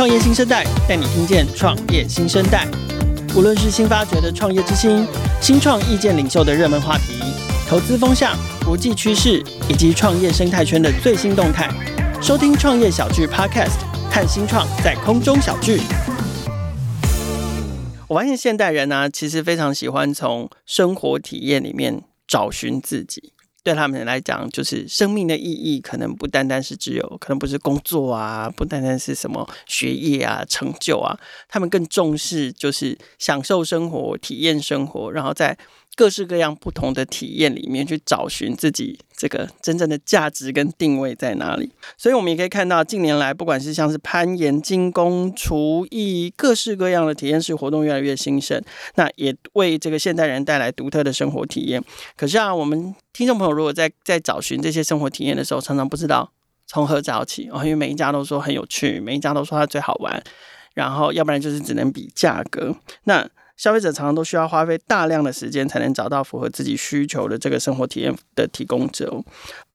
创业新生代带你听见创业新生代。无论是新发掘的创业之星、新创意见领袖的热门话题、投资风向、国际趋势以及创业生态圈的最新动态，收听创业小聚 Podcast，看新创在空中小聚。我发现现代人呢、其实非常喜欢从生活体验里面找寻自己。对他们来讲，就是生命的意义，可能不单单是只有，可能不是工作啊，不单单是什么学业啊、成就啊，他们更重视就是享受生活、体验生活，然后在。各式各样不同的体验里面去找寻自己这个真正的价值跟定位在哪里，所以我们也可以看到近年来，不管是像是攀岩、精工、厨艺，各式各样的体验式活动越来越兴盛，那也为这个现代人带来独特的生活体验。可是啊，我们听众朋友如果在在找寻这些生活体验的时候，常常不知道从何找起哦，因为每一家都说很有趣，每一家都说它最好玩，然后要不然就是只能比价格，那。消费者常常都需要花费大量的时间，才能找到符合自己需求的这个生活体验的提供者。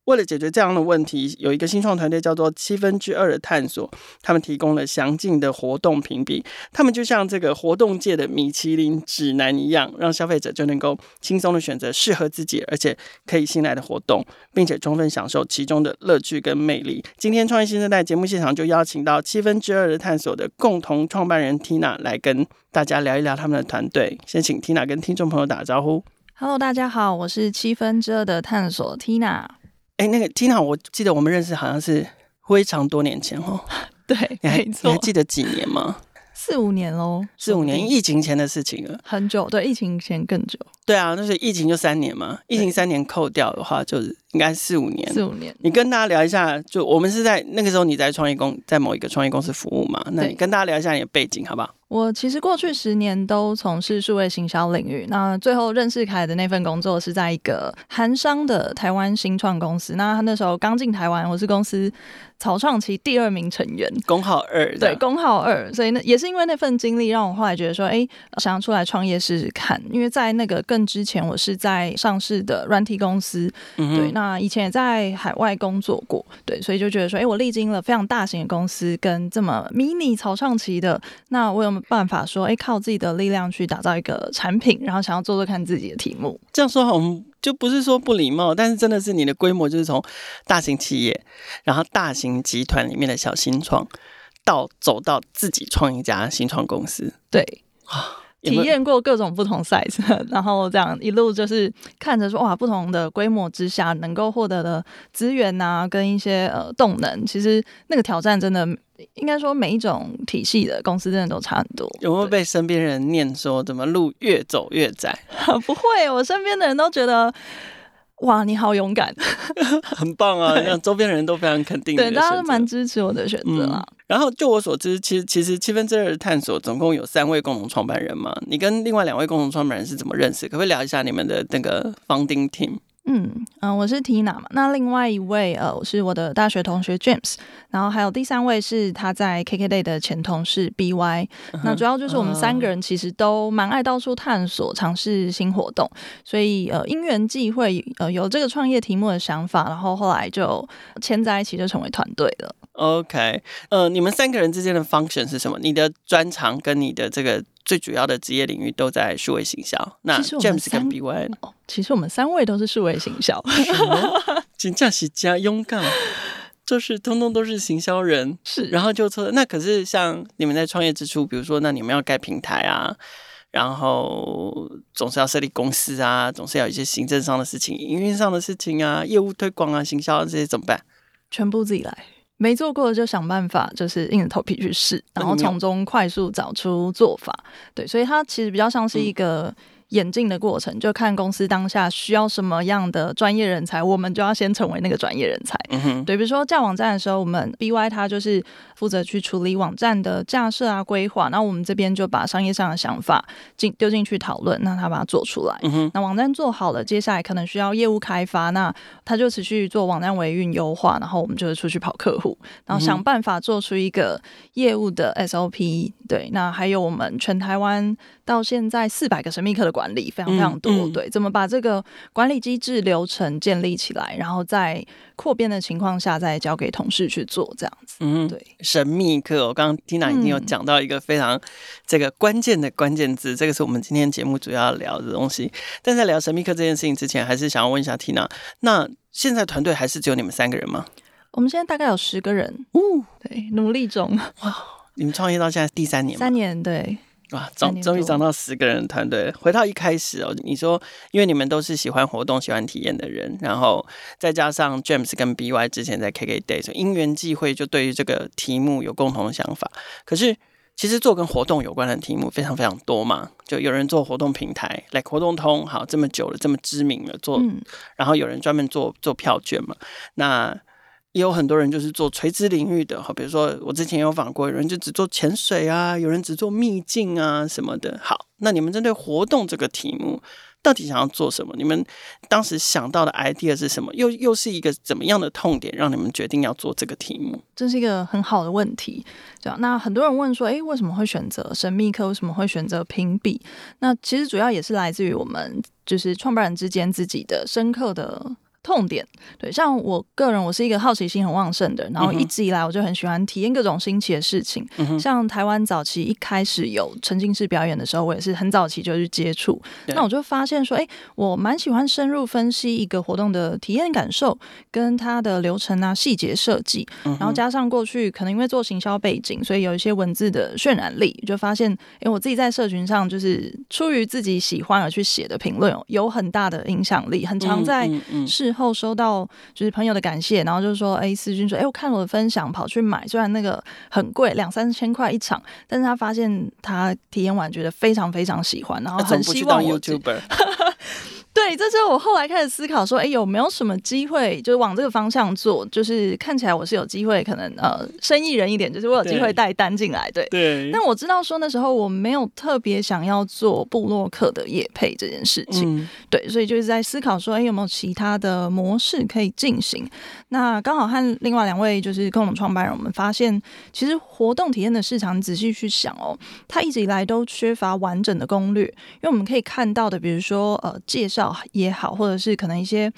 为了解决这样的问题，有一个新创团队叫做七分之二的探索，他们提供了详尽的活动评比。他们就像这个活动界的米其林指南一样，让消费者就能够轻松的选择适合自己而且可以信赖的活动，并且充分享受其中的乐趣跟魅力。今天创业新生代节目现场就邀请到七分之二的探索的共同创办人 Tina 来跟大家聊一聊他们的团队。先请 Tina 跟听众朋友打个招呼。Hello，大家好，我是七分之二的探索 Tina。哎，那个 Tina，我记得我们认识好像是非常多年前哦。对，你还。你还记得几年吗？四五年喽，四五年，疫情前的事情了。很久，对，疫情前更久。对啊，那是疫情就三年嘛，疫情三年扣掉的话，就是应该四五年。四五年。你跟大家聊一下，就我们是在那个时候你在创业公，在某一个创业公司服务嘛？那你跟大家聊一下你的背景，好不好？我其实过去十年都从事数位行销领域，那最后认识凯的那份工作是在一个韩商的台湾新创公司。那他那时候刚进台湾，我是公司草创期第二名成员，工号二，对，工号二。所以那也是因为那份经历，让我后来觉得说，哎，想要出来创业试试看。因为在那个更之前，我是在上市的软体公司，嗯、对，那以前也在海外工作过，对，所以就觉得说，哎，我历经了非常大型的公司跟这么迷你草创期的，那我有没有办法说，哎，靠自己的力量去打造一个产品，然后想要做做看自己的题目。这样说我们就不是说不礼貌，但是真的是你的规模就是从大型企业，然后大型集团里面的小新创，到走到自己创一家新创公司。对啊。体验过各种不同 size，然后这样一路就是看着说哇，不同的规模之下能够获得的资源啊，跟一些呃动能，其实那个挑战真的应该说每一种体系的公司真的都差很多。有没有被身边人念说怎么路越走越窄？不会，我身边的人都觉得。哇，你好勇敢，很棒啊！让周边的人都非常肯定。对，大家都蛮支持我的选择。然后，就我所知，其实其实七分之二的探索总共有三位共同创办人嘛。你跟另外两位共同创办人是怎么认识？可不可以聊一下你们的那个 founding team？嗯嗯、呃，我是 Tina 嘛，那另外一位呃，我是我的大学同学 James，然后还有第三位是他在 KKday 的前同事 BY，、嗯、那主要就是我们三个人其实都蛮爱到处探索、尝试新活动，所以呃因缘际会呃有这个创业题目的想法，然后后来就牵在一起就成为团队了。OK，呃，你们三个人之间的 function 是什么？你的专长跟你的这个。最主要的职业领域都在数位行销。那 James 跟 BY，哦，其实我们三位都是数位行销。真正是加勇敢，就是通通都是行销人。是，然后就说，那可是像你们在创业之初，比如说，那你们要盖平台啊，然后总是要设立公司啊，总是要有一些行政上的事情、营运上的事情啊、业务推广啊、行销啊这些怎么办？全部自己来。没做过的就想办法，就是硬着头皮去试，然后从中快速找出做法。对，所以它其实比较像是一个。演进的过程，就看公司当下需要什么样的专业人才，我们就要先成为那个专业人才。嗯，对，比如说架网站的时候，我们 BY 它就是负责去处理网站的架设啊、规划，那我们这边就把商业上的想法进丢进去讨论，那他把它做出来。嗯哼，那网站做好了，接下来可能需要业务开发，那他就持续做网站维运优化，然后我们就会出去跑客户，然后想办法做出一个业务的 SOP。对，那还有我们全台湾到现在四百个神秘客的管理非常非常多。对，怎么把这个管理机制流程建立起来，然后在扩编的情况下再交给同事去做，这样子。嗯，对。神秘客，我刚刚 Tina 已经有讲到一个非常这个关键的关键字，嗯、这个是我们今天节目主要要聊的东西。但在聊神秘客这件事情之前，还是想要问一下 Tina，那现在团队还是只有你们三个人吗？我们现在大概有十个人。哦，对，努力中。哇，你们创业到现在第三年？三年，对。哇，终终于涨到十个人的团队。回到一开始哦，你说，因为你们都是喜欢活动、喜欢体验的人，然后再加上 James 跟 BY 之前在 KKday，因缘际会就对于这个题目有共同的想法。可是其实做跟活动有关的题目非常非常多嘛，就有人做活动平台，like 活动通，好这么久了，这么知名了，做，嗯、然后有人专门做做票券嘛，那。也有很多人就是做垂直领域的，好，比如说我之前有访过，有人就只做潜水啊，有人只做秘境啊什么的。好，那你们针对活动这个题目，到底想要做什么？你们当时想到的 idea 是什么？又又是一个怎么样的痛点，让你们决定要做这个题目？这是一个很好的问题。这样，那很多人问说，诶，为什么会选择神秘客？为什么会选择评比？那其实主要也是来自于我们就是创办人之间自己的深刻的。痛点，对，像我个人，我是一个好奇心很旺盛的，然后一直以来我就很喜欢体验各种新奇的事情。嗯、像台湾早期一开始有沉浸式表演的时候，我也是很早期就去接触。那我就发现说，哎，我蛮喜欢深入分析一个活动的体验感受，跟它的流程啊、细节设计，然后加上过去可能因为做行销背景，所以有一些文字的渲染力，就发现，哎，我自己在社群上就是出于自己喜欢而去写的评论，有很大的影响力，很常在事后收到就是朋友的感谢，然后就是说，哎，思君说，哎，我看了我的分享，跑去买，虽然那个很贵，两三千块一场，但是他发现他体验完觉得非常非常喜欢，然后很希望我。对，这是我后来开始思考说，哎，有没有什么机会，就是往这个方向做？就是看起来我是有机会，可能呃，生意人一点，就是我有机会带单进来，对。对。但我知道说那时候我没有特别想要做布洛克的业配这件事情，嗯、对，所以就是在思考说，哎，有没有其他的模式可以进行？那刚好和另外两位就是共同创办人，我们发现，其实活动体验的市场，仔细去想哦，它一直以来都缺乏完整的攻略，因为我们可以看到的，比如说呃，介绍。也好，或者是可能一些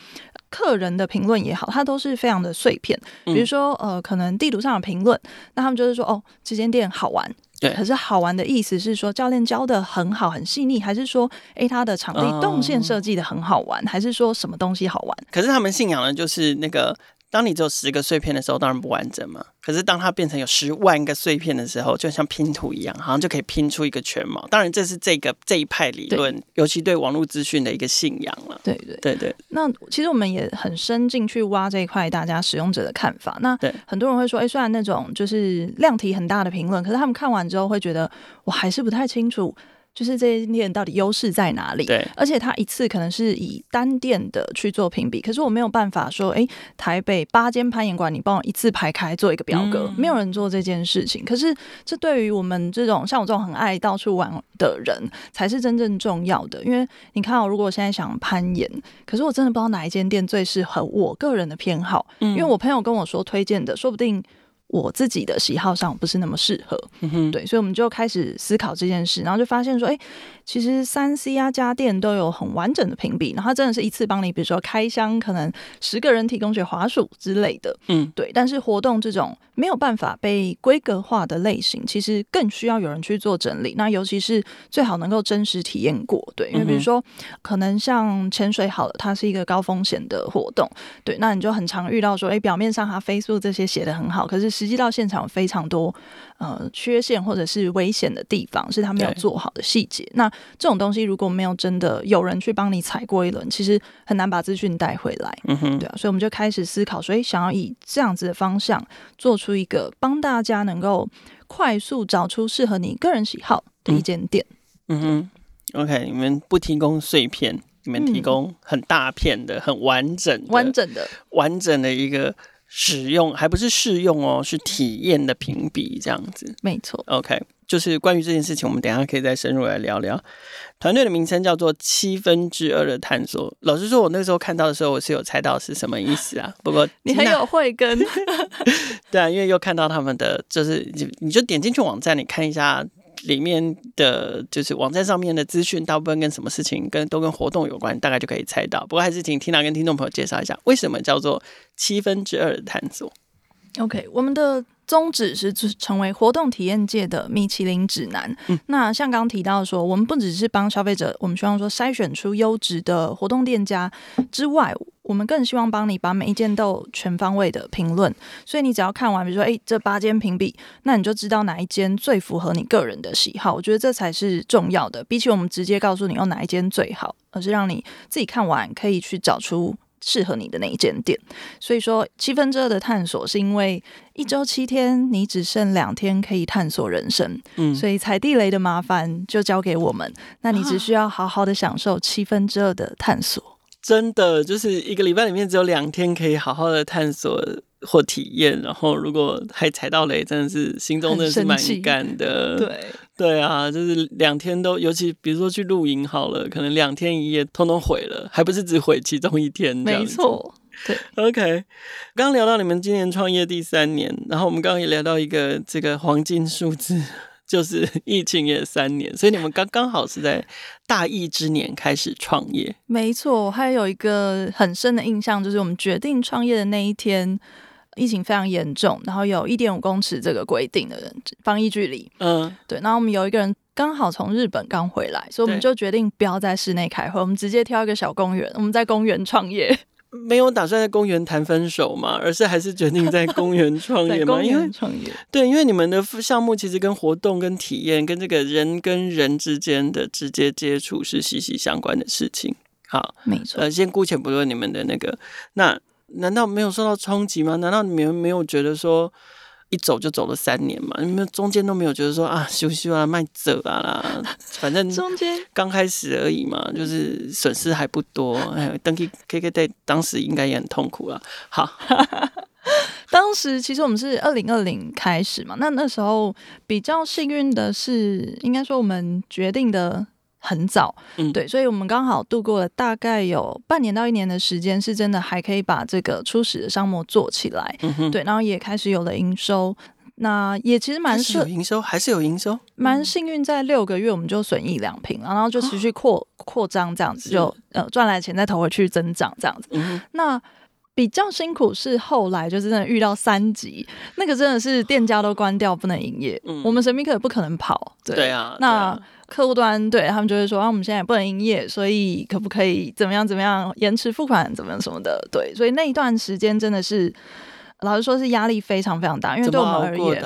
客人的评论也好，它都是非常的碎片。比如说，呃，可能地图上的评论，那他们就是说，哦，这间店好玩。对。可是好玩的意思是说，教练教的很好，很细腻，还是说，诶，他的场地动线设计的很好玩，还是说什么东西好玩？可是他们信仰的就是那个。当你只有十个碎片的时候，当然不完整嘛。可是当它变成有十万个碎片的时候，就像拼图一样，好像就可以拼出一个全貌。当然，这是这个这一派理论，尤其对网络资讯的一个信仰了。对对对对。那其实我们也很深进去挖这一块，大家使用者的看法。那很多人会说，哎、欸，虽然那种就是量体很大的评论，可是他们看完之后会觉得，我还是不太清楚。就是这些店到底优势在哪里？对，而且它一次可能是以单店的去做评比，可是我没有办法说，哎，台北八间攀岩馆，你帮我一次排开做一个表格，嗯、没有人做这件事情。可是这对于我们这种像我这种很爱到处玩的人，才是真正重要的。因为你看，我如果我现在想攀岩，可是我真的不知道哪一间店最适合我个人的偏好，嗯、因为我朋友跟我说推荐的，说不定。我自己的喜好上不是那么适合，嗯、哼。对，所以我们就开始思考这件事，然后就发现说，哎、欸，其实三 C 啊家电都有很完整的评比，然后它真的是一次帮你，比如说开箱，可能十个人提供学滑鼠之类的，嗯，对。但是活动这种没有办法被规格化的类型，其实更需要有人去做整理。那尤其是最好能够真实体验过，对，因为比如说、嗯、可能像潜水好了，它是一个高风险的活动，对，那你就很常遇到说，哎、欸，表面上它 Facebook 这些写得很好，可是实际到现场有非常多呃缺陷或者是危险的地方，是他没有做好的细节。那这种东西如果没有真的有人去帮你踩过一轮，其实很难把资讯带回来。嗯哼，对啊，所以我们就开始思考，所以想要以这样子的方向做出一个帮大家能够快速找出适合你个人喜好的一间店。嗯哼，OK，你们不提供碎片，你们提供很大片的、嗯、很完整、完整的、完整的一个。使用还不是试用哦，是体验的评比这样子，没错。OK，就是关于这件事情，我们等一下可以再深入来聊聊。团队的名称叫做七分之二的探索。老实说，我那时候看到的时候，我是有猜到是什么意思啊。不过你很有慧根，对啊，因为又看到他们的，就是你你就点进去网站，你看一下里面的就是网站上面的资讯，大部分跟什么事情跟都跟活动有关，大概就可以猜到。不过还是请缇娜跟听众朋友介绍一下，为什么叫做七分之二的探索？OK，我们的。宗旨是成为活动体验界的米其林指南。嗯、那像刚刚提到说，我们不只是帮消费者，我们希望说筛选出优质的活动店家之外，我们更希望帮你把每一件都全方位的评论。所以你只要看完，比如说，哎，这八间评比，那你就知道哪一间最符合你个人的喜好。我觉得这才是重要的，比起我们直接告诉你用哪一间最好，而是让你自己看完可以去找出。适合你的那一间店，所以说七分之二的探索是因为一周七天，你只剩两天可以探索人生，嗯，所以踩地雷的麻烦就交给我们，那你只需要好好的享受七分之二的探索。啊，真的就是一个礼拜里面只有两天可以好好的探索。或体验，然后如果还踩到雷，真的是心中真的是蛮干的。对对啊，就是两天都，尤其比如说去露营好了，可能两天一夜通通毁了，还不是只毁其中一天。没错，对。OK，刚刚聊到你们今年创业第三年，然后我们刚刚也聊到一个这个黄金数字。就是疫情也三年，所以你们刚刚好是在大疫之年开始创业。没错，还有一个很深的印象，就是我们决定创业的那一天，疫情非常严重，然后有一点五公尺这个规定的人防疫距离。嗯，对。然后我们有一个人刚好从日本刚回来，所以我们就决定不要在室内开会，我们直接挑一个小公园，我们在公园创业。没有打算在公园谈分手嘛，而是还是决定在公园创业嘛？因为创业对，因为你们的项目其实跟活动、跟体验、跟这个人跟人之间的直接接触是息息相关的事情。好，没错。呃，先姑且不论你们的那个，那难道没有受到冲击吗？难道你们没有觉得说？一走就走了三年嘛，你们中间都没有觉得说啊，休息啊，卖走啊啦，反正中间刚开始而已嘛，就是损失还不多。哎，登记 KKday 当时应该也很痛苦啊。好，当时其实我们是二零二零开始嘛，那那时候比较幸运的是，应该说我们决定的。很早，嗯，对，所以我们刚好度过了大概有半年到一年的时间，是真的还可以把这个初始的商模做起来，对，然后也开始有了营收，那也其实蛮顺，营收还是有营收，蛮幸运，在六个月我们就损益两平，然后就持续扩扩张这样子，就呃赚来钱再投回去增长这样子，嗯，那比较辛苦是后来就是真的遇到三级，那个真的是店家都关掉不能营业，嗯，我们神秘客也不可能跑，对，对啊，那。客户端对他们就会说啊，我们现在也不能营业，所以可不可以怎么样怎么样延迟付款，怎么样什么的？对，所以那一段时间真的是，老实说是压力非常非常大，因为对我们而言。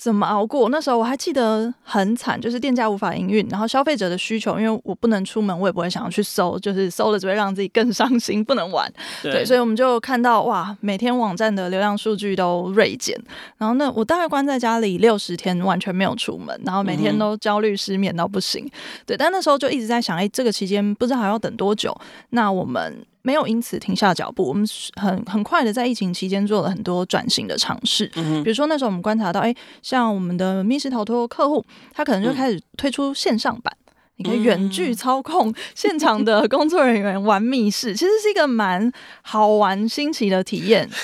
怎么熬过？那时候我还记得很惨，就是店家无法营运，然后消费者的需求，因为我不能出门，我也不会想要去搜，就是搜了只会让自己更伤心，不能玩。对，对，所以我们就看到哇，每天网站的流量数据都锐减，然后那我大概关在家里六十天，完全没有出门，然后每天都焦虑失眠到不行。嗯、对，但那时候就一直在想，哎，这个期间不知道还要等多久？那我们。没有因此停下脚步，我们很很快的在疫情期间做了很多转型的尝试。嗯，比如说那时候我们观察到，哎，像我们的密室逃脱客户，他可能就开始推出线上版，嗯、你可以远距操控现场的工作人员玩密室，其实是一个蛮好玩新奇的体验。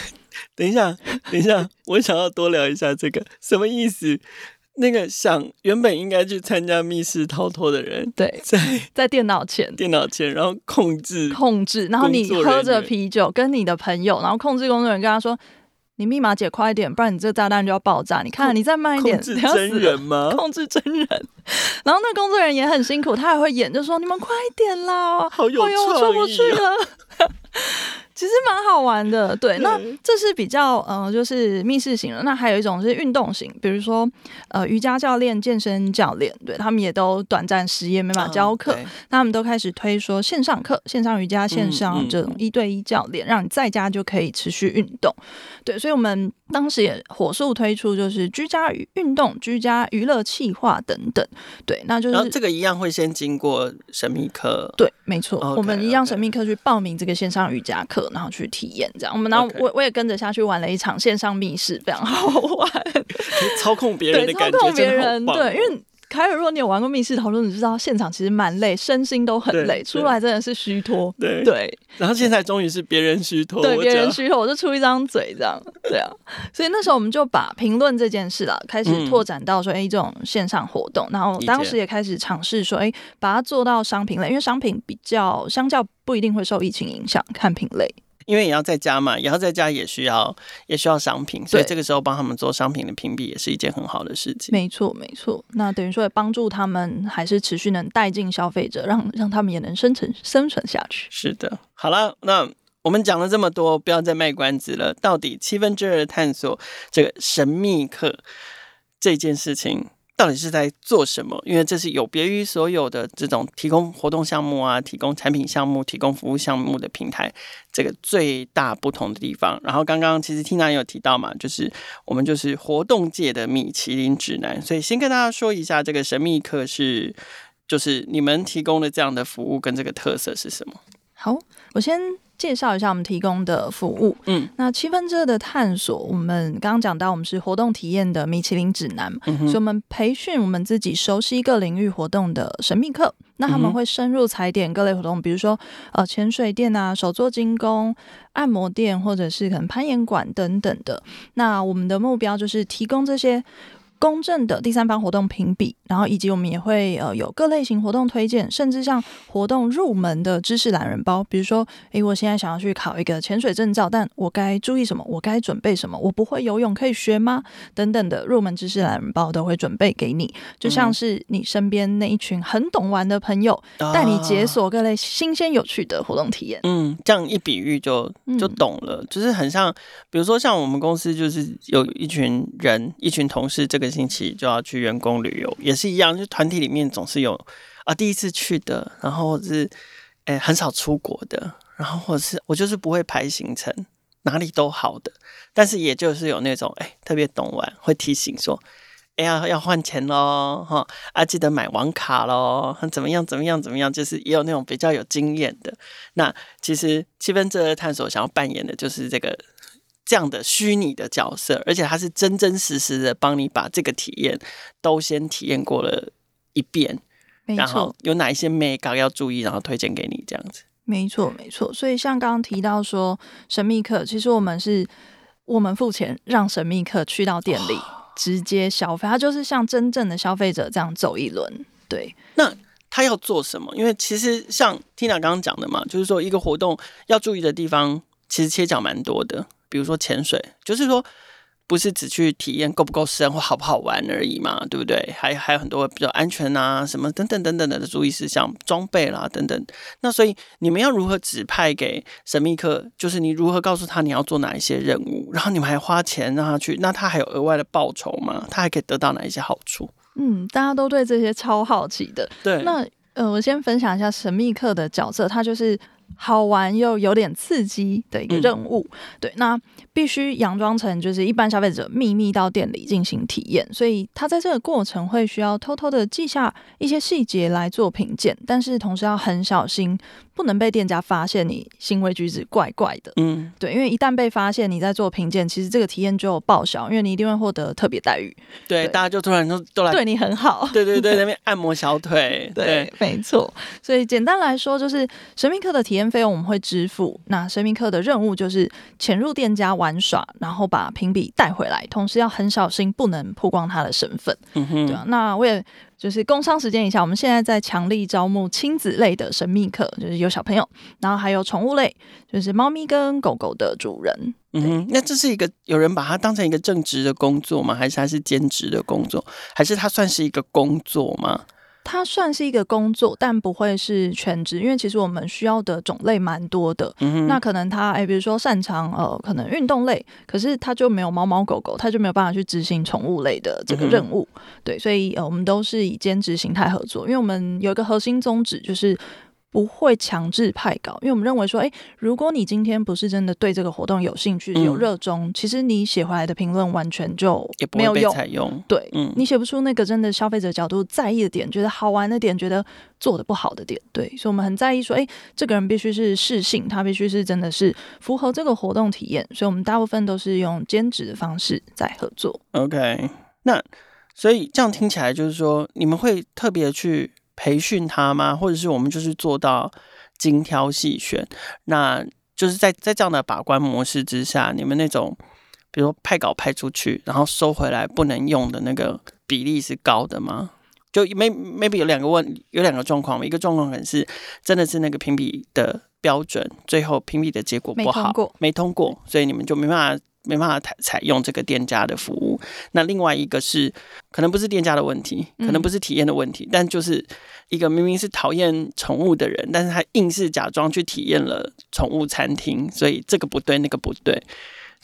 等一下，等一下，我想要多聊一下这个什么意思？那个想原本应该去参加密室逃脱的人，对，在在电脑前，电脑前，然后控制控制，然后你喝着啤酒，跟你的朋友，然后控制工作人员跟他说：“你密码解快一点，不然你这个炸弹就要爆炸。”你看，你再慢一点，控制真人吗？控制真人。然后那工作人员也很辛苦，他还会演，就说：“你们快一点啦，好有创意啊，我出不去了。” 其实蛮好玩的，对，那这是比较呃，就是密室型的。那还有一种是运动型，比如说呃，瑜伽教练、健身教练，对他们也都短暂失业，没法教课，那、嗯、他们都开始推说线上课、线上瑜伽、线上这种一对一教练，让你在家就可以持续运动。对，所以我们当时也火速推出，就是居家运动、居家娱乐企划等等。对，那就是然后这个一样会先经过神秘课，对，没错，okay, 我们一样神秘课去报名这个线上瑜伽课。然后去体验这样，我们然后我我也跟着下去玩了一场线上密室，非常好玩，操控别人的感觉，操控别人，对，因为凯尔，如果你有玩过密室逃脱，你知道现场其实蛮累，身心都很累，出来真的是虚脱。对对。然后现在终于是别人虚脱，对别人虚脱，我就出一张嘴这样。对啊，所以那时候我们就把评论这件事啦，开始拓展到说，哎、嗯，这种线上活动，然后当时也开始尝试说，哎，把它做到商品类，因为商品比较相较不一定会受疫情影响，看品类。因为也要在家嘛，也要在家也需要也需要商品，所以这个时候帮他们做商品的评比也是一件很好的事情。没错，没错。那等于说也帮助他们，还是持续能带进消费者，让让他们也能生存生存下去。是的，好了，那我们讲了这么多，不要再卖关子了。到底七分之二的探索这个神秘客这件事情。到底是在做什么？因为这是有别于所有的这种提供活动项目啊、提供产品项目、提供服务项目的平台，这个最大不同的地方。然后刚刚其实 Tina 有提到嘛，就是我们就是活动界的米其林指南，所以先跟大家说一下，这个神秘客是就是你们提供的这样的服务跟这个特色是什么？好，我先。介绍一下我们提供的服务。嗯，那七分之二的探索，我们刚刚讲到，我们是活动体验的米其林指南，嗯、所以我们培训我们自己熟悉各领域活动的神秘客。那他们会深入踩点各类活动，比如说呃潜水店啊、手作精工、按摩店，或者是可能攀岩馆等等的。那我们的目标就是提供这些。公正的第三方活动评比，然后以及我们也会呃有各类型活动推荐，甚至像活动入门的知识懒人包，比如说，诶，我现在想要去考一个潜水证照，但我该注意什么？我该准备什么？我不会游泳可以学吗？等等的入门知识懒人包都会准备给你，就像是你身边那一群很懂玩的朋友，带你解锁各类新鲜有趣的活动体验。嗯，这样一比喻就就懂了，嗯，就是很像，比如说像我们公司就是有一群人，一群同事，这个。星期就要去员工旅游，也是一样，就团体里面总是有啊第一次去的，然后是诶、很少出国的，然后或者是我就是不会排行程，哪里都好的，但是也就是有那种诶、特别懂玩，会提醒说，哎、呀要换钱喽，哈啊记得买网卡喽，怎么样怎么样怎么样，就是也有那种比较有经验的。那其实七分之二探索想要扮演的就是这个。这样的虚拟的角色，而且他是真真实实的帮你把这个体验都先体验过了一遍，然后有哪一些眉角要注意，然后推荐给你这样子。没错，没错。所以像刚刚提到说神秘客，其实我们是我们付钱让神秘客去到店里直接消费，他就是像真正的消费者这样走一轮。对，那他要做什么？因为其实像 Tina 刚刚讲的嘛，就是说一个活动要注意的地方，其实切角蛮多的。比如说潜水，就是说不是只去体验够不够深或好不好玩而已嘛，对不对？还还有很多比较安全啊，什么等等等等的注意事项、装备啦等等。那所以你们要如何指派给神秘客？就是你如何告诉他你要做哪一些任务，然后你们还花钱让他去，那他还有额外的报酬吗？他还可以得到哪一些好处？嗯，大家都对这些超好奇的。对，那呃，我先分享一下神秘客的角色，他就是。好玩又有点刺激的一个任务，嗯、对，那必须佯装成就是一般消费者秘密到店里进行体验，所以他在这个过程会需要偷偷的记下一些细节来做评鉴，但是同时要很小心。不能被店家发现你行为举止怪怪的，嗯，对，因为一旦被发现你在做评鉴，其实这个体验就报销，因为你一定会获得特别待遇。对，对大家就突然都都来对你很好，对 对对，那边按摩小腿，对，对没错。所以简单来说，就是神秘客的体验费用我们会支付，那神秘客的任务就是潜入店家玩耍，然后把评比带回来，同时要很小心，不能曝光他的身份。嗯哼，对啊，那我也。就是工商时间一下，我们现在在强力招募亲子类的神秘客，就是有小朋友，然后还有宠物类，就是猫咪跟狗狗的主人。嗯哼，那这是一个有人把它当成一个正职的工作吗？还是它是兼职的工作？还是它算是一个工作吗？它算是一个工作，但不会是全职，因为其实我们需要的种类蛮多的。嗯、那可能他哎，比如说擅长呃，可能运动类，可是他就没有猫猫狗狗，他就没有办法去执行宠物类的这个任务。嗯、对，所以呃，我们都是以兼职形态合作，因为我们有一个核心宗旨就是。不会强制派稿，因为我们认为说，哎，如果你今天不是真的对这个活动有兴趣、嗯、有热衷，其实你写回来的评论完全就没有用。采用对，嗯，你写不出那个真的消费者角度在意的点，觉得好玩的点，觉得做的不好的点。对，所以我们很在意说，哎，这个人必须是适性，他必须是真的是符合这个活动体验。所以我们大部分都是用兼职的方式在合作。OK，那。所以这样听起来就是说，你们会特别去培训他吗？或者是我们就是做到精挑细选？那就是在在这样的把关模式之下，你们那种比如说派稿派出去，然后收回来不能用的那个比例是高的吗？就 maybe maybe 有两个问，有两个状况，一个状况可能是真的是那个评比的标准，最后评比的结果不好，没通过，没通过，所以你们就没办法没办法采采用这个店家的服务。那另外一个是可能不是店家的问题，可能不是体验的问题，嗯、但就是一个明明是讨厌宠物的人，但是他硬是假装去体验了宠物餐厅，所以这个不对，那个不对。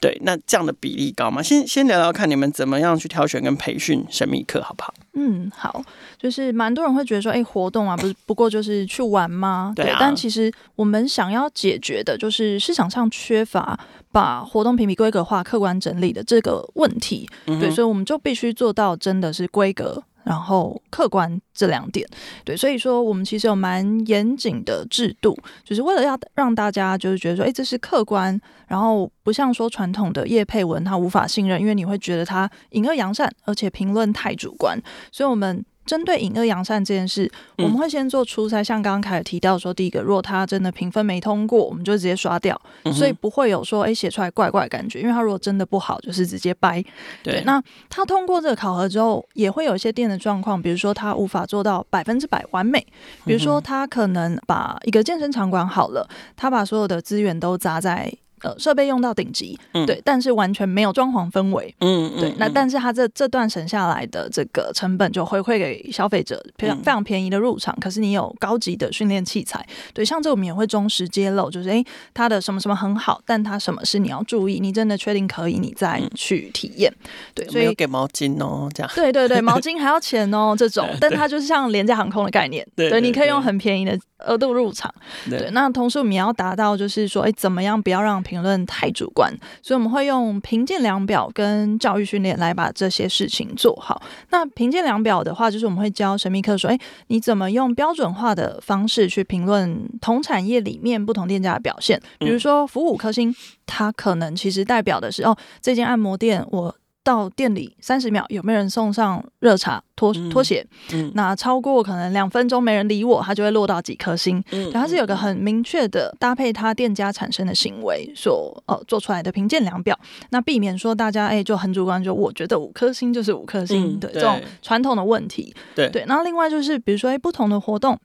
对，那这样的比例高吗？先先聊聊看你们怎么样去挑选跟培训神秘客，好不好？嗯，好，就是蛮多人会觉得说，哎、欸，活动啊，不是不过就是去玩吗？对啊。但其实我们想要解决的就是市场上缺乏把活动评比规格化、客观整理的这个问题。嗯、对，所以我们就必须做到真的是规格。然后客观这两点，对，所以说我们其实有蛮严谨的制度，就是为了要让大家就是觉得说，哎，这是客观，然后不像说传统的叶配文，他无法信任，因为你会觉得他隐恶扬善，而且评论太主观，所以我们。针对隐恶扬善这件事，我们会先做初筛，像刚刚凯尔提到说，第一个，如果他真的评分没通过，我们就直接刷掉，所以不会有说哎写出来怪怪的感觉，因为他如果真的不好，就是直接掰。对，那他通过这个考核之后，也会有一些店的状况，比如说他无法做到百分之百完美，比如说他可能把一个健身场馆好了，他把所有的资源都砸在。呃，设备用到顶级，嗯，对，但是完全没有装潢氛围，嗯，对，那但是它这这段省下来的这个成本就回馈给消费者，非常非常便宜的入场，可是你有高级的训练器材，对，像这我们也会忠实揭露，就是诶，它的什么什么很好，但它什么是你要注意，你真的确定可以，你再去体验，对，所以给毛巾哦，这样，对对对，毛巾 还要钱哦，这种，但它就是像廉价航空的概念，对，你可以用很便宜的额度入场，对，那同时我们也要达到，就是说，诶，怎么样不要让评论太主观，所以我们会用评鉴量表跟教育训练来把这些事情做好。那评鉴量表的话，就是我们会教神秘客说：“诶，你怎么用标准化的方式去评论同产业里面不同店家的表现？比如说服务五颗星，它可能其实代表的是哦，这间按摩店我。”到店里三十秒，有没有人送上热茶、拖拖鞋？嗯嗯、那超过可能两分钟没人理我，他就会落到几颗星。嗯，它是有个很明确的搭配，他店家产生的行为所呃做出来的评鉴量表。那避免说大家哎、欸、就很主观，就我觉得五颗星就是五颗星的、嗯、这种传统的问题。对对，然后另外就是比如说哎、欸、不同的活动，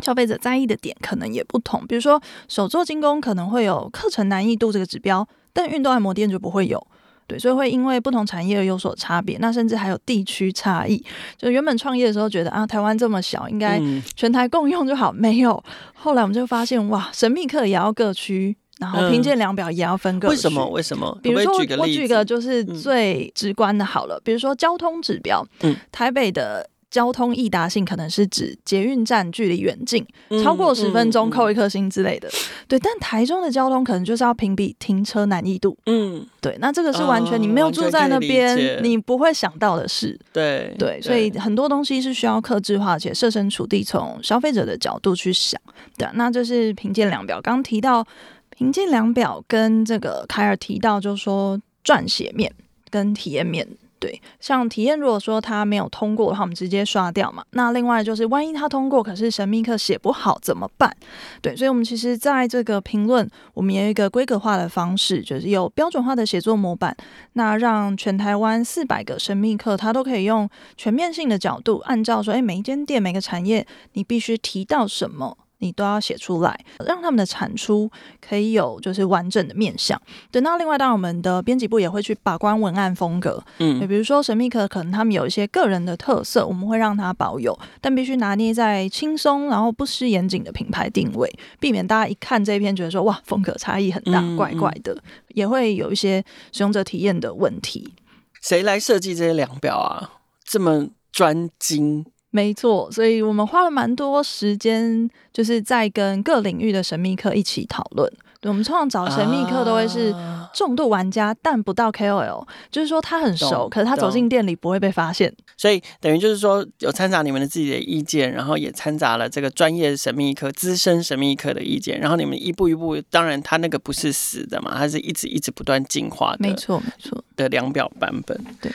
消费者在意的点可能也不同。比如说手作精工可能会有课程难易度这个指标，但运动按摩店就不会有。对，所以会因为不同产业而有所差别，那甚至还有地区差异。就原本创业的时候觉得啊，台湾这么小，应该全台共用就好，嗯、没有。后来我们就发现，哇，神秘客也要各区，然后评鉴量表也要分各区。为什么？为什么？比如说？我举个就是最直观的，好了，嗯、比如说交通指标，嗯，台北的。交通易达性可能是指捷运站距离远近超过十分钟扣一颗星之类的，嗯嗯嗯、对。但台中的交通可能就是要评比停车难易度，嗯，对。那这个是完全你没有住在那边，你不会想到的事，对对。所以很多东西是需要克制化，且设身处地从消费者的角度去想。对，那这是评鉴量表。刚提到评鉴量表跟这个凯尔提到，就是说撰写面跟体验面。对，像体验，如果说他没有通过的话，我们直接刷掉嘛。那另外就是，万一他通过，可是神秘客写不好怎么办？对，所以我们其实在这个评论，我们也有一个规格化的方式，就是有标准化的写作模板，那让全台湾四百个神秘客，他都可以用全面性的角度，按照说，哎，每一间店、每个产业，你必须提到什么。你都要写出来，让他们的产出可以有就是完整的面向。等到另外，当然我们的编辑部也会去把关文案风格，嗯，比如说神秘客可能他们有一些个人的特色，我们会让他保有，但必须拿捏在轻松然后不失严谨的品牌定位，避免大家一看这一篇觉得说哇风格差异很大，怪怪的，嗯嗯，也会有一些使用者体验的问题。谁来设计这些量表啊？这么专精？没错，所以我们花了蛮多时间，就是在跟各领域的神秘客一起讨论。对，我们通常找神秘客都会是重度玩家，啊、但不到 KOL，就是说他很熟，可是他走进店里不会被发现。所以等于就是说，有掺杂你们的自己的意见，然后也掺杂了这个专业神秘客、资深神秘客的意见，然后你们一步一步，当然他那个不是死的嘛，他是一直一直不断进化的，没错没错的量表版本。对。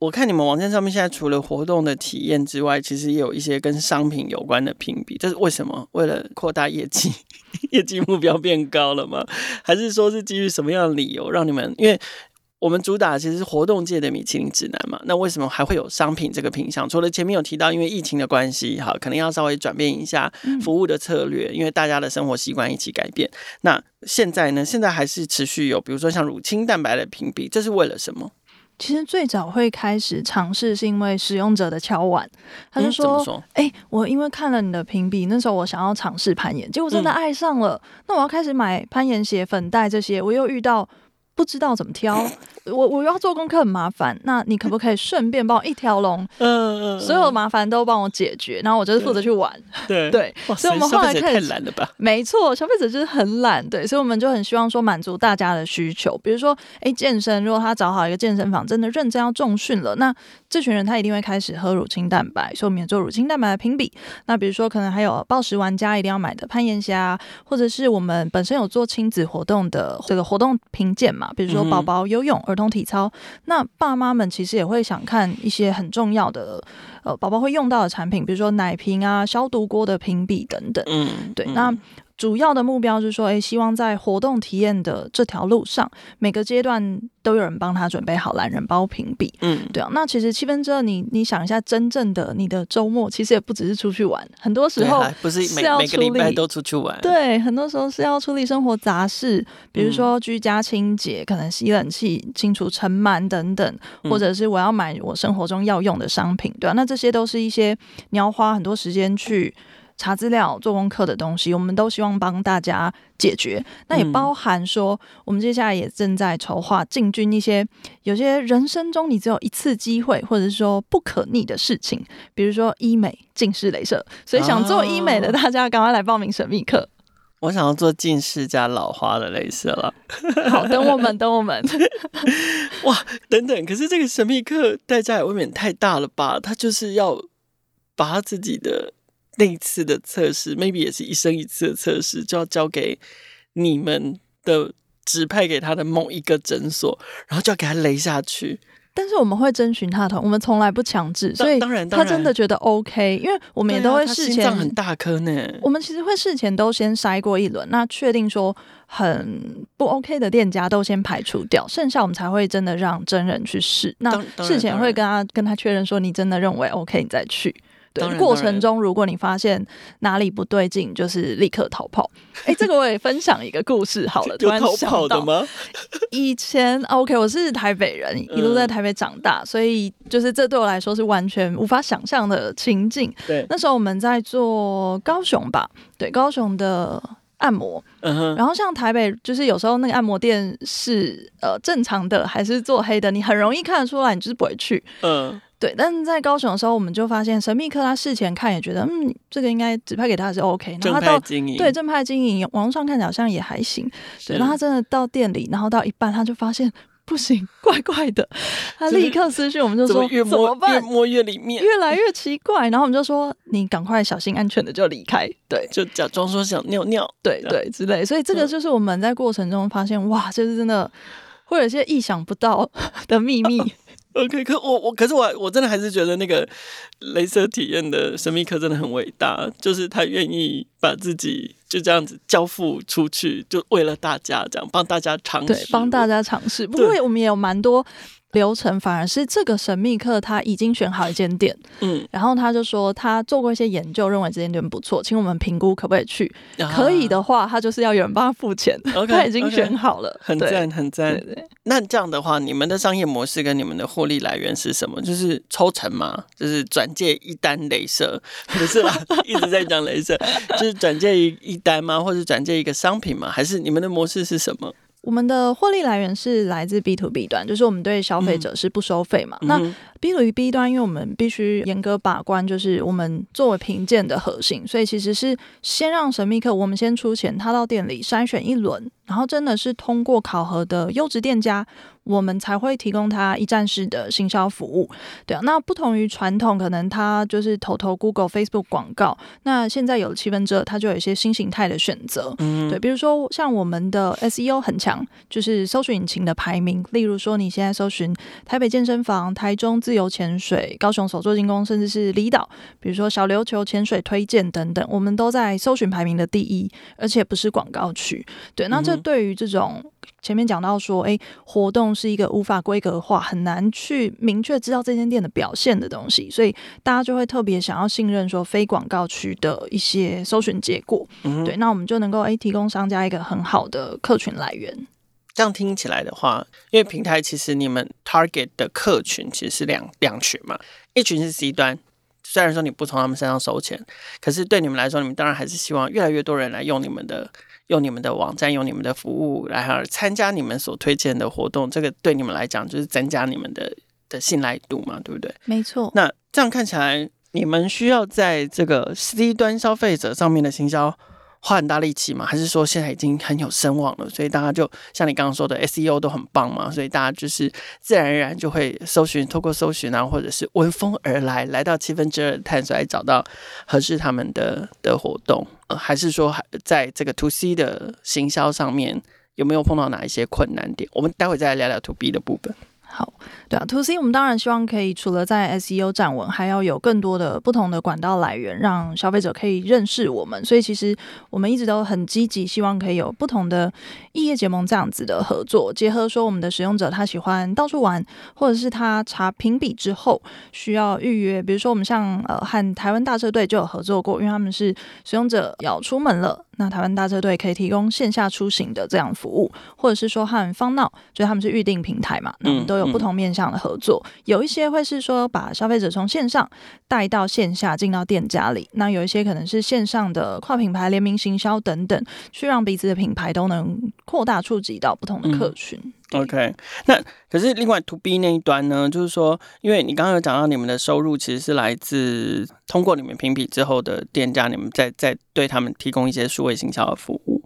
我看你们网站上面现在除了活动的体验之外，其实也有一些跟商品有关的评比，这是为什么？为了扩大业绩，业绩目标变高了吗？还是说是基于什么样的理由让你们？因为我们主打其实是活动界的米其林指南嘛，那为什么还会有商品这个品项？除了前面有提到，因为疫情的关系，哈，可能要稍微转变一下服务的策略，因为大家的生活习惯一起改变。那现在呢？现在还是持续有，比如说像乳清蛋白的评比，这是为了什么？其实最早会开始尝试，是因为使用者的敲碗，他就说：“哎、嗯欸，我因为看了你的评比，那时候我想要尝试攀岩，结果真的爱上了。嗯、那我要开始买攀岩鞋、粉带这些，我又遇到。”不知道怎么挑，我我要做功课很麻烦。那你可不可以顺便帮我一条龙，嗯嗯，所有麻烦都帮我解决？然后我就是负责去玩，对 对。所以我们后来开始，太懒了吧？没错，消费者就是很懒，对。所以我们就很希望说满足大家的需求，比如说，哎，健身，如果他找好一个健身房，真的认真要重训了，那这群人他一定会开始喝乳清蛋白，所以我们也做乳清蛋白的评比。那比如说，可能还有暴食玩家一定要买的攀岩鞋，或者是我们本身有做亲子活动的这个活动评鉴嘛。比如说宝宝游泳、儿童体操，那爸妈们其实也会想看一些很重要的，呃，宝宝会用到的产品，比如说奶瓶啊、消毒锅的评比等等。嗯，对，那。主要的目标是说，哎，希望在活动体验的这条路上，每个阶段都有人帮他准备好懒人包评比。嗯，对啊。那其实七分之二，你你想一下，真正的你的周末，其实也不只是出去玩，很多时候不是每每个礼拜都出去玩。对，很多时候是要处理生活杂事，比如说居家清洁，可能吸冷气、清除尘螨等等，或者是我要买我生活中要用的商品，对啊。那这些都是一些你要花很多时间去。查资料、做功课的东西，我们都希望帮大家解决。那也包含说，我们接下来也正在筹划进军一些有些人生中你只有一次机会，或者是说不可逆的事情，比如说医美、近视镭射。所以想做医美的大家，赶快来报名神秘课。我想要做近视加老花的镭射了。好，等我们，等我们。哇，等等，可是这个神秘课代价也未免太大了吧？他就是要把他自己的。那一次的测试，maybe 也是一生一次的测试，就要交给你们的指派给他的某一个诊所，然后就要给他雷下去。但是我们会征询他的，我们从来不强制，所以当然他真的觉得 OK，因为我们也都会事前、啊、很大颗呢。我们其实会事前都先筛过一轮，那确定说很不 OK 的店家都先排除掉，剩下我们才会真的让真人去试。那事前会跟他跟他确认说，你真的认为 OK，你再去。对，过程中如果你发现哪里不对劲，就是立刻逃跑。哎、欸，这个我也分享一个故事好了。突然想到，逃跑的吗？以前 OK，我是台北人，一路在台北长大，嗯、所以就是这对我来说是完全无法想象的情境。对，那时候我们在做高雄吧，对，高雄的按摩。嗯哼。然后像台北，就是有时候那个按摩店是呃正常的，还是做黑的，你很容易看得出来，你就是不会去。嗯。对，但是在高雄的时候，我们就发现神秘客他事前看也觉得，嗯，这个应该指派给他是 OK。然后他到正派经营，对，正派经营，网络上看起来好像也还行。对，然后他真的到店里，然后到一半他就发现不行，怪怪的。他立刻私讯我们就说怎么，办？越摸越里面，越来越奇怪。然后我们就说你赶快小心安全的就离开。对，就假装说想尿尿，对对之类。所以这个就是我们在过程中发现，哇，就是真的会有一些意想不到的秘密。OK，可我我可是我我真的还是觉得那个镭射体验的神秘客真的很伟大，就是他愿意把自己就这样子交付出去，就为了大家这样帮大家尝试，对，帮大家尝试。不过我们也有蛮多。流程反而是这个神秘客他已经选好一间店，嗯，然后他就说他做过一些研究，认为这间店不错，请我们评估可不可以去。啊、可以的话，他就是要有人帮他付钱。Okay, 他已经选好了，okay, 很赞很赞。对对，那这样的话，你们的商业模式跟你们的获利来源是什么？就是抽成吗？就是转借一单镭射？不是啦，一直在讲镭射，就是转借一一单吗？或者转借一个商品吗？还是你们的模式是什么？我们的获利来源是来自 B to B 端，就是我们对消费者是不收费嘛。嗯、那 B to B 端，因为我们必须严格把关，就是我们作为评鉴的核心，所以其实是先让神秘客我们先出钱，他到店里筛选一轮。然后真的是通过考核的优质店家。我们才会提供他一站式的行销服务，对啊。那不同于传统，可能他就是投投 Google、Facebook 广告。那现在有七分之二，他就有一些新形态的选择，嗯，对。比如说像我们的 SEO 很强，就是搜寻引擎的排名。例如说，你现在搜寻台北健身房、台中自由潜水、高雄手作精工，甚至是离岛，比如说小琉球潜水推荐等等，我们都在搜寻排名的第一，而且不是广告区。对，那这对于这种。前面讲到说，哎，活动是一个无法规格化、很难去明确知道这间店的表现的东西，所以大家就会特别想要信任说非广告区的一些搜寻结果。嗯，对，那我们就能够哎提供商家一个很好的客群来源。这样听起来的话，因为平台其实你们 target 的客群其实是两两群嘛，一群是 C 端，虽然说你不从他们身上收钱，可是对你们来说，你们当然还是希望越来越多人来用你们的。用你们的网站，用你们的服务然后参加你们所推荐的活动，这个对你们来讲就是增加你们的的信赖度嘛，对不对？没错。那这样看起来，你们需要在这个 C 端消费者上面的行销。花很大力气吗？还是说现在已经很有声望了，所以大家就像你刚刚说的 SEO 都很棒嘛，所以大家就是自然而然就会搜寻，透过搜寻啊，或者是闻风而来，来到七分之二探索来找到合适他们的的活动，呃，还是说还在这个 To C 的行销上面有没有碰到哪一些困难点？我们待会再来聊聊 To B 的部分。好，对啊，To C 我们当然希望可以除了在 SEO 站稳，还要有更多的不同的管道来源，让消费者可以认识我们。所以其实我们一直都很积极，希望可以有不同的异业结盟这样子的合作，结合说我们的使用者他喜欢到处玩，或者是他查评比之后需要预约，比如说我们像呃和台湾大车队就有合作过，因为他们是使用者要出门了。那台湾大车队可以提供线下出行的这样服务，或者是说和方闹，就他们是预定平台嘛，那我们都有不同面向的合作。嗯嗯、有一些会是说把消费者从线上带到线下进到店家里，那有一些可能是线上的跨品牌联名行销等等，去让彼此的品牌都能扩大触及到不同的客群。嗯 OK，那可是另外 To B 那一端呢，就是说，因为你刚刚有讲到你们的收入其实是来自通过你们评比之后的店家，你们再再对他们提供一些数位行销的服务。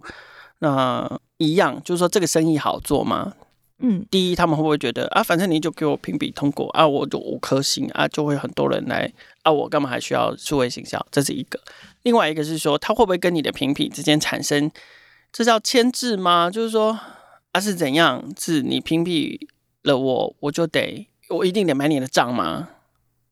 那一样，就是说这个生意好做吗？嗯，第一，他们会不会觉得啊，反正你就给我评比通过啊，我就五颗星啊，就会很多人来啊，我干嘛还需要数位行销？这是一个。另外一个是说，他会不会跟你的评比之间产生，这叫牵制吗？就是说。他、啊、是怎样？是你屏蔽了我，我就得我一定得买你的账吗？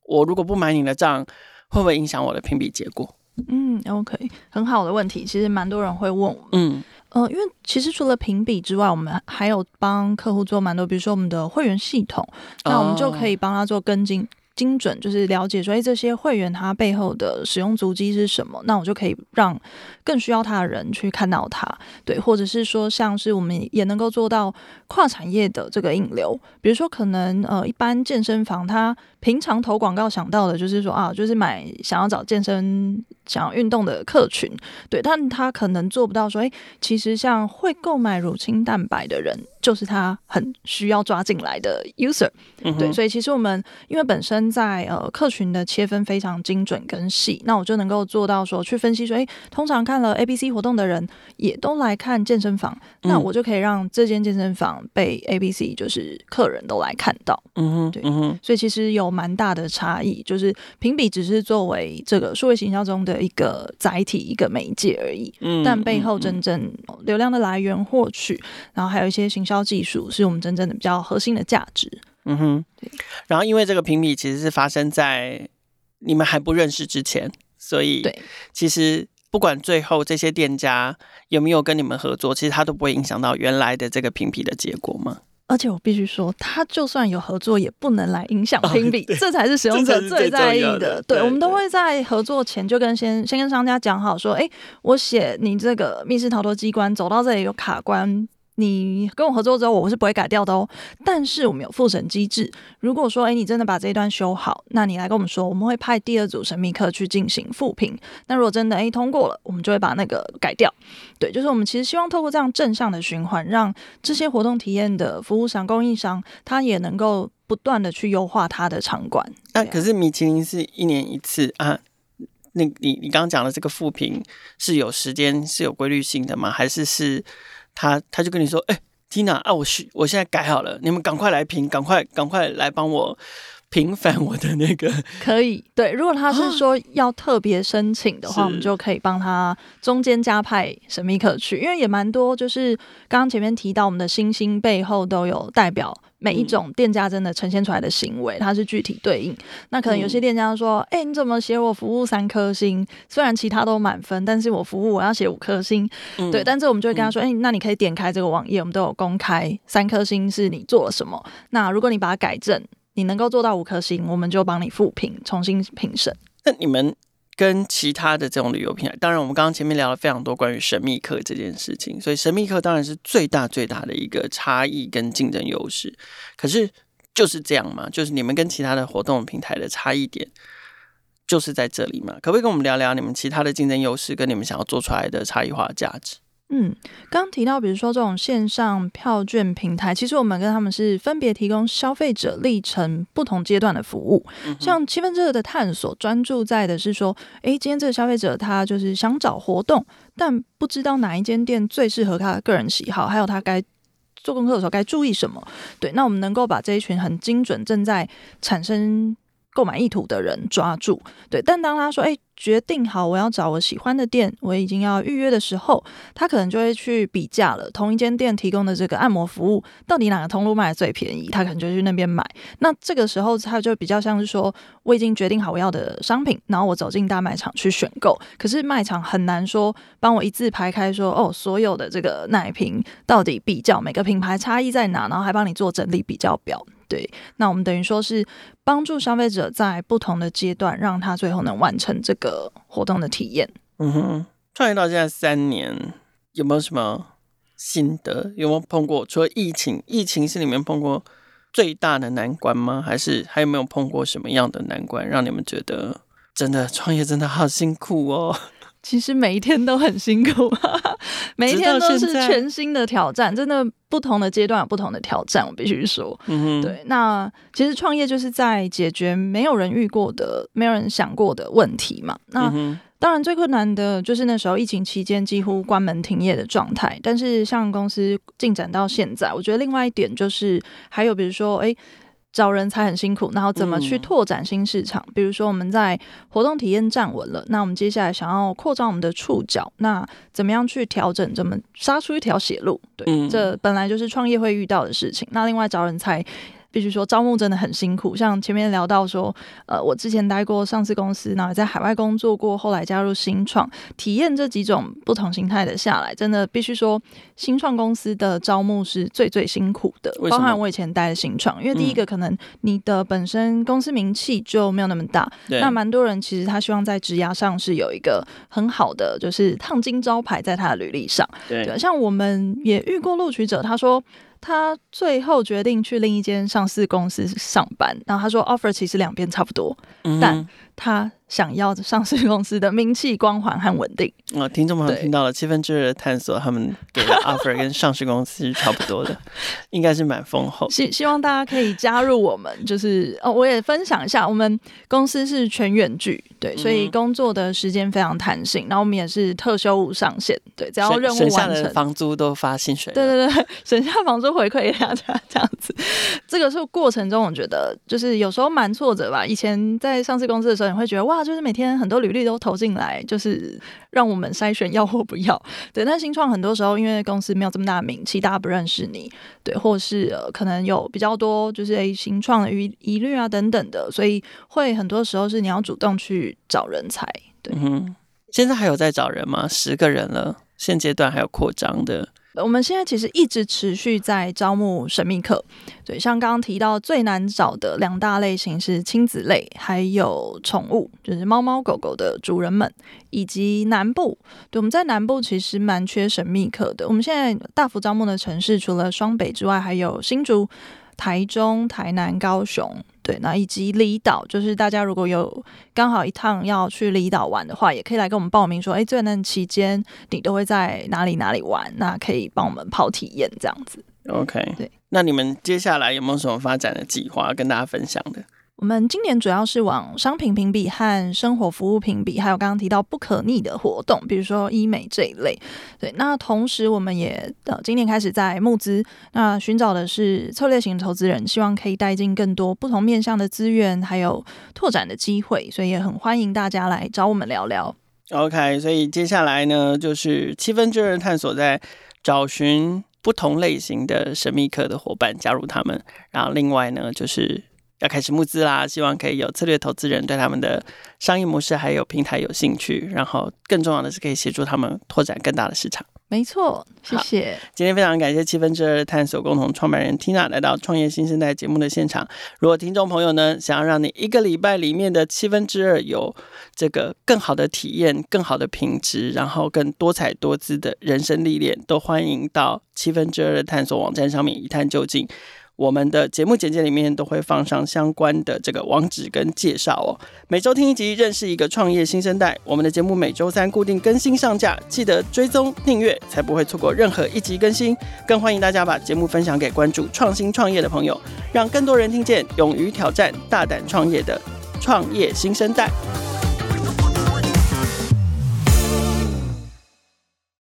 我如果不买你的账，会不会影响我的评比结果？嗯，OK，很好的问题。其实蛮多人会问，嗯，呃，因为其实除了评比之外，我们还有帮客户做蛮多，比如说我们的会员系统，那我们就可以帮他做跟进。精准就是了解说，哎，这些会员他背后的使用足迹是什么？那我就可以让更需要他的人去看到他，对，或者是说，像是我们也能够做到跨产业的这个引流，比如说可能呃，一般健身房他平常投广告想到的就是说啊，就是买想要找健身。想要运动的客群，对，但他可能做不到说，哎，其实像会购买乳清蛋白的人，就是他很需要抓进来的 user，嗯，对，所以其实我们因为本身在呃客群的切分非常精准跟细，那我就能够做到说去分析说，哎，通常看了 A B C 活动的人也都来看健身房，嗯、那我就可以让这间健身房被 A B C 就是客人都来看到，嗯哼，对，嗯哼，所以其实有蛮大的差异，就是评比只是作为这个数位行销中的。一个载体，一个媒介而已，嗯，但背后真正流量的来源获取，嗯、然后还有一些行销技术，是我们真正的比较核心的价值。嗯哼，对。然后因为这个评比其实是发生在你们还不认识之前，所以对，其实不管最后这些店家有没有跟你们合作，其实它都不会影响到原来的这个评比的结果吗？而且我必须说，他就算有合作，也不能来影响评比，哦、这才是使用者最在意的。的对，对，我们都会在合作前就跟先先跟商家讲好，说，哎，我写你这个密室逃脱机关走到这里有卡关。你跟我合作之后，我是不会改掉的哦。但是我们有复审机制，如果说，诶，你真的把这一段修好，那你来跟我们说，我们会派第二组神秘客去进行复评。那如果真的诶通过了，我们就会把那个改掉。对，就是我们其实希望透过这样正向的循环，让这些活动体验的服务商、供应商，他也能够不断的去优化他的场馆。那、啊、可是米其林是一年一次啊？那你你刚刚讲的这个复评是有时间是有规律性的吗？还是是？他他就跟你说：“哎、欸，Tina 啊，我需我现在改好了，你们赶快来评，赶快赶快来帮我。”平反我的那个 可以对，如果他是说要特别申请的话，我们就可以帮他中间加派神秘客去，因为也蛮多，就是刚刚前面提到我们的星星背后都有代表每一种店家真的呈现出来的行为，它是具体对应。那可能有些店家说，哎、欸，你怎么写我服务三颗星？虽然其他都满分，但是我服务我要写五颗星。对，但这我们就会跟他说，哎、欸，那你可以点开这个网页，我们都有公开三颗星是你做了什么。那如果你把它改正。你能够做到五颗星，我们就帮你复评，重新评审。那你们跟其他的这种旅游平台，当然我们刚刚前面聊了非常多关于神秘客这件事情，所以神秘客当然是最大最大的一个差异跟竞争优势。可是就是这样嘛，就是你们跟其他的活动平台的差异点就是在这里嘛？可不可以跟我们聊聊你们其他的竞争优势跟你们想要做出来的差异化价值？嗯，刚提到，比如说这种线上票券平台，其实我们跟他们是分别提供消费者历程不同阶段的服务。嗯、像七分之二的探索，专注在的是说，诶，今天这个消费者他就是想找活动，但不知道哪一间店最适合他的个人喜好，还有他该做功课的时候该注意什么。对，那我们能够把这一群很精准正在产生购买意图的人抓住。对，但当他说，诶。决定好我要找我喜欢的店，我已经要预约的时候，他可能就会去比价了。同一间店提供的这个按摩服务，到底哪个通路卖的最便宜？他可能就去那边买。那这个时候，他就比较像是说，我已经决定好我要的商品，然后我走进大卖场去选购。可是卖场很难说帮我一字排开说，哦，所有的这个奶瓶到底比较每个品牌差异在哪，然后还帮你做整理比较表。对，那我们等于说是帮助消费者在不同的阶段，让他最后能完成这个活动的体验。嗯哼，创业到现在三年，有没有什么心得？有没有碰过？除了疫情，疫情是你们碰过最大的难关吗？还是还有没有碰过什么样的难关，让你们觉得真的创业真的好辛苦哦？其实每一天都很辛苦，每一天都是全新的挑战，真的不同的阶段有不同的挑战，我必须说。嗯，对。那其实创业就是在解决没有人遇过的、没有人想过的问题嘛。那、嗯、当然最困难的就是那时候疫情期间几乎关门停业的状态，但是像公司进展到现在，我觉得另外一点就是还有比如说，哎。找人才很辛苦，然后怎么去拓展新市场？嗯、比如说我们在活动体验站稳了，那我们接下来想要扩张我们的触角，那怎么样去调整？怎么杀出一条血路？对，嗯、这本来就是创业会遇到的事情。那另外找人才。必须说，招募真的很辛苦。像前面聊到说，呃，我之前待过上市公司，然后在海外工作过，后来加入新创，体验这几种不同形态的下来，真的必须说，新创公司的招募是最最辛苦的。包含我以前待的新创，因为第一个可能你的本身公司名气就没有那么大，嗯、那蛮多人其实他希望在职涯上是有一个很好的，就是烫金招牌在他的履历上。对，对，像我们也遇过录取者，他说。他最后决定去另一间上市公司上班，然后他说 offer 其实两边差不多，嗯、但他想要上市公司的名气、光环和稳定。啊，听众朋友听到了七分之二的探索，他们给的 offer 跟上市公司是差不多的，应该是蛮丰厚。希希望大家可以加入我们，就是哦，我也分享一下，我们公司是全远距，对，所以工作的时间非常弹性，然后我们也是特休无上限，对，只要任务完成，省下的房租都发薪水，对对对，省下房租回馈给大家这样子。这个是过程中，我觉得就是有时候蛮挫折吧。以前在上市公司的时候，你会觉得哇，就是每天很多履历都投进来，就是让我们筛选要或不要。对，但新创很多时候因为公司没有这么大名气，大家不认识你，对，或是、呃、可能有比较多就是诶新创的疑疑虑啊等等的，所以会很多时候是你要主动去找人才。对，嗯，现在还有在找人吗？十个人了，现阶段还有扩张的。我们现在其实一直持续在招募神秘客，对，像刚刚提到最难找的两大类型是亲子类，还有宠物，就是猫猫狗狗的主人们，以及南部，对，我们在南部其实蛮缺神秘客的。我们现在大幅招募的城市除了双北之外，还有新竹。台中、台南、高雄，对，那以及离岛，就是大家如果有刚好一趟要去离岛玩的话，也可以来跟我们报名说，哎，这段期间你都会在哪里哪里玩，那可以帮我们跑体验这样子。OK，对，那你们接下来有没有什么发展的计划跟大家分享的？我们今年主要是往商品评比和生活服务评比，还有刚刚提到不可逆的活动，比如说医美这一类。对，那同时我们也呃今年开始在募资，那寻找的是策略型投资人，希望可以带进更多不同面向的资源，还有拓展的机会，所以也很欢迎大家来找我们聊聊。OK，所以接下来呢，就是七分之二探索在找寻不同类型的神秘客的伙伴加入他们，然后另外呢就是。要开始募资啦，希望可以有策略投资人对他们的商业模式还有平台有兴趣，然后更重要的是可以协助他们拓展更大的市场。没错，谢谢。今天非常感谢七分之二探索共同创办人 Tina 来到创业新生代节目的现场。如果听众朋友呢想要让你一个礼拜里面的七分之二有这个更好的体验、更好的品质，然后更多彩多姿的人生历练，都欢迎到七分之二的探索网站上面一探究竟。我们的节目简介里面都会放上相关的这个网址跟介绍哦。每周听一集，认识一个创业新生代。我们的节目每周三固定更新上架，记得追踪订阅，才不会错过任何一集更新。更欢迎大家把节目分享给关注创新创业的朋友，让更多人听见勇于挑战、大胆创业的创业新生代。